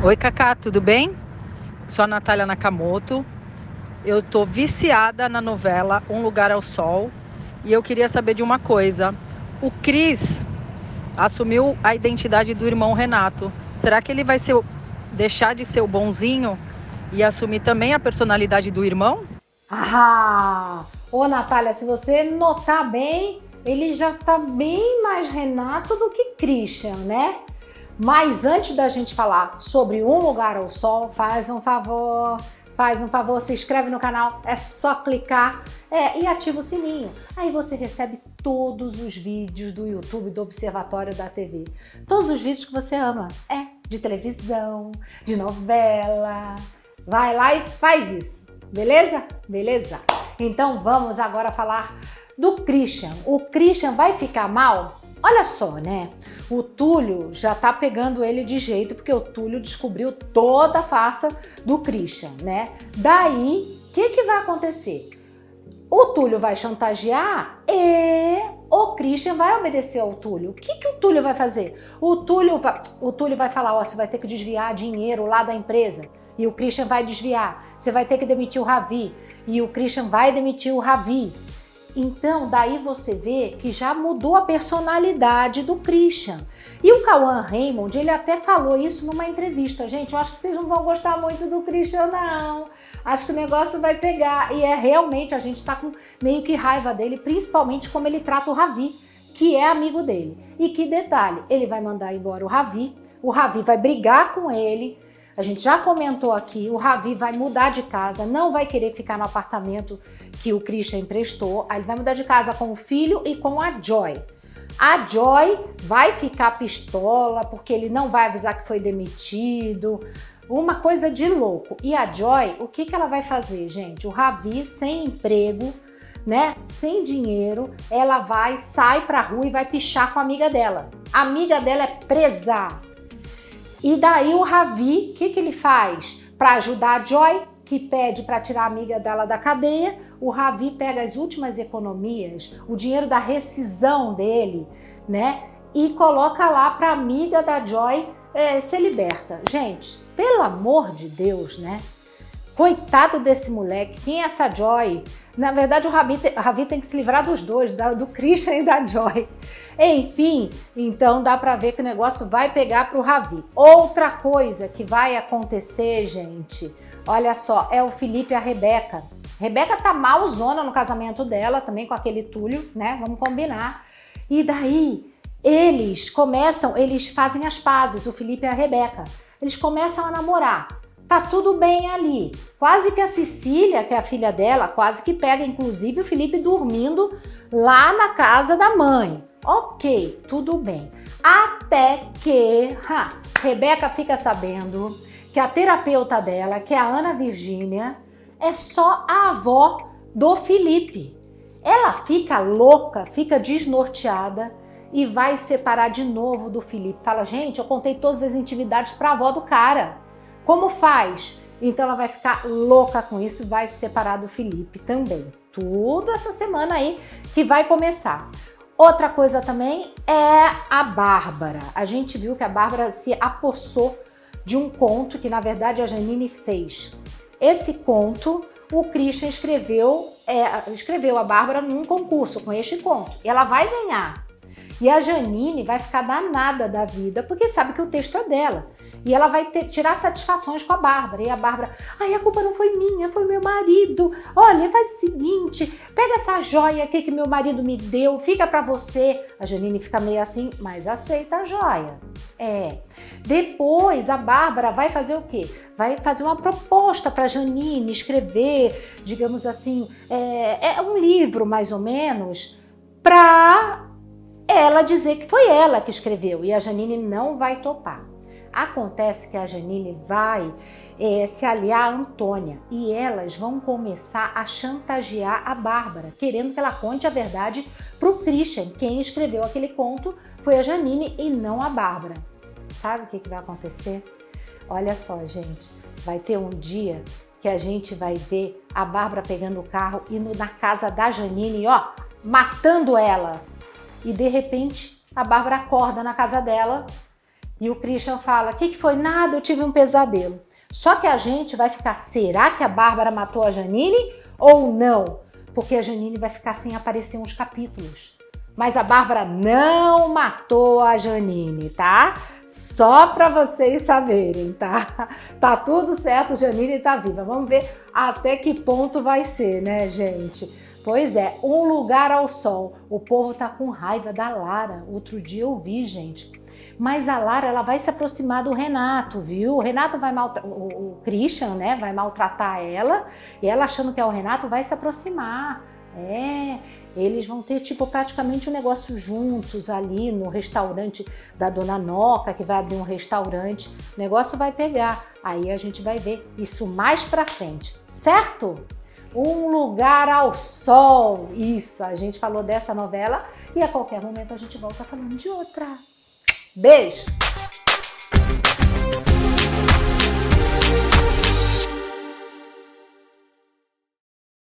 Oi, Cacá, tudo bem? Sou a Natália Nakamoto. Eu tô viciada na novela Um Lugar ao Sol e eu queria saber de uma coisa. O Cris assumiu a identidade do irmão Renato. Será que ele vai ser, deixar de ser o bonzinho e assumir também a personalidade do irmão? Ah! Ô, Natália, se você notar bem, ele já tá bem mais Renato do que Christian, né? Mas antes da gente falar sobre Um Lugar ao Sol, faz um favor, faz um favor, se inscreve no canal, é só clicar é, e ativa o sininho. Aí você recebe todos os vídeos do YouTube do Observatório da TV. Todos os vídeos que você ama. É, de televisão, de novela. Vai lá e faz isso, beleza? Beleza? Então vamos agora falar do Christian. O Christian vai ficar mal? Olha só, né? O Túlio já tá pegando ele de jeito porque o Túlio descobriu toda a farsa do Christian, né? Daí, o que, que vai acontecer? O Túlio vai chantagear e o Christian vai obedecer ao Túlio. O que, que o Túlio vai fazer? O Túlio, o Túlio vai falar: Ó, você vai ter que desviar dinheiro lá da empresa. E o Christian vai desviar. Você vai ter que demitir o Ravi. E o Christian vai demitir o Ravi. Então, daí você vê que já mudou a personalidade do Christian. E o Cauã Raymond, ele até falou isso numa entrevista. Gente, eu acho que vocês não vão gostar muito do Christian, não. Acho que o negócio vai pegar. E é realmente, a gente tá com meio que raiva dele, principalmente como ele trata o Ravi, que é amigo dele. E que detalhe, ele vai mandar embora o Ravi, o Ravi vai brigar com ele, a gente já comentou aqui, o Ravi vai mudar de casa, não vai querer ficar no apartamento que o Christian emprestou. Aí ele vai mudar de casa com o filho e com a Joy. A Joy vai ficar pistola porque ele não vai avisar que foi demitido. Uma coisa de louco. E a Joy, o que, que ela vai fazer, gente? O Ravi, sem emprego, né? Sem dinheiro, ela vai, sai pra rua e vai pichar com a amiga dela. A amiga dela é presa. E daí o Ravi, o que, que ele faz? Para ajudar a Joy, que pede para tirar a amiga dela da cadeia, o Ravi pega as últimas economias, o dinheiro da rescisão dele, né? E coloca lá para a amiga da Joy é, ser liberta. Gente, pelo amor de Deus, né? Coitado desse moleque, quem é essa Joy? Na verdade, o Ravi, o Ravi tem que se livrar dos dois, do Christian e da Joy. Enfim, então dá para ver que o negócio vai pegar para o Ravi. Outra coisa que vai acontecer, gente, olha só, é o Felipe e a Rebeca. Rebeca tá malzona no casamento dela, também com aquele Túlio, né? Vamos combinar. E daí, eles começam, eles fazem as pazes, o Felipe e a Rebeca. Eles começam a namorar tá tudo bem ali. Quase que a Cecília, que é a filha dela, quase que pega inclusive o Felipe dormindo lá na casa da mãe. Ok, tudo bem. Até que ha, Rebeca fica sabendo que a terapeuta dela, que é a Ana Virgínia, é só a avó do Felipe. Ela fica louca, fica desnorteada e vai separar de novo do Felipe. Fala, gente, eu contei todas as intimidades para a avó do cara. Como faz? Então ela vai ficar louca com isso vai se separar do Felipe também. Tudo essa semana aí que vai começar. Outra coisa também é a Bárbara. A gente viu que a Bárbara se apossou de um conto que na verdade a Janine fez. Esse conto o Christian escreveu, é, escreveu a Bárbara num concurso com este conto. E ela vai ganhar. E a Janine vai ficar danada da vida porque sabe que o texto é dela. E ela vai ter, tirar satisfações com a Bárbara. E a Bárbara, ai, a culpa não foi minha, foi meu marido. Olha, faz o seguinte, pega essa joia aqui que meu marido me deu, fica para você. A Janine fica meio assim, mas aceita a joia. É. Depois a Bárbara vai fazer o quê? Vai fazer uma proposta para Janine escrever, digamos assim, é, é um livro mais ou menos, para ela dizer que foi ela que escreveu e a Janine não vai topar. Acontece que a Janine vai é, se aliar a Antônia e elas vão começar a chantagear a Bárbara, querendo que ela conte a verdade para o Christian. Quem escreveu aquele conto foi a Janine e não a Bárbara. Sabe o que, que vai acontecer? Olha só, gente, vai ter um dia que a gente vai ver a Bárbara pegando o carro indo na casa da Janine, ó, matando ela. E de repente a Bárbara acorda na casa dela E o Christian fala: O que, que foi? Nada, eu tive um pesadelo. Só que a gente vai ficar: será que a Bárbara matou a Janine ou não? Porque a Janine vai ficar sem aparecer uns capítulos. Mas a Bárbara não matou a Janine, tá? Só para vocês saberem, tá? Tá tudo certo, Janine tá viva. Vamos ver até que ponto vai ser, né, gente? Pois é, um lugar ao sol. O povo tá com raiva da Lara. Outro dia eu vi, gente. Mas a Lara, ela vai se aproximar do Renato, viu? O Renato vai maltratar, o, Christian, né, vai maltratar ela, e ela achando que é o Renato, vai se aproximar. É, eles vão ter tipo praticamente um negócio juntos ali no restaurante da dona Noca, que vai abrir um restaurante. O negócio vai pegar. Aí a gente vai ver isso mais pra frente, certo? Um lugar ao sol. Isso, a gente falou dessa novela e a qualquer momento a gente volta falando de outra. Beijo!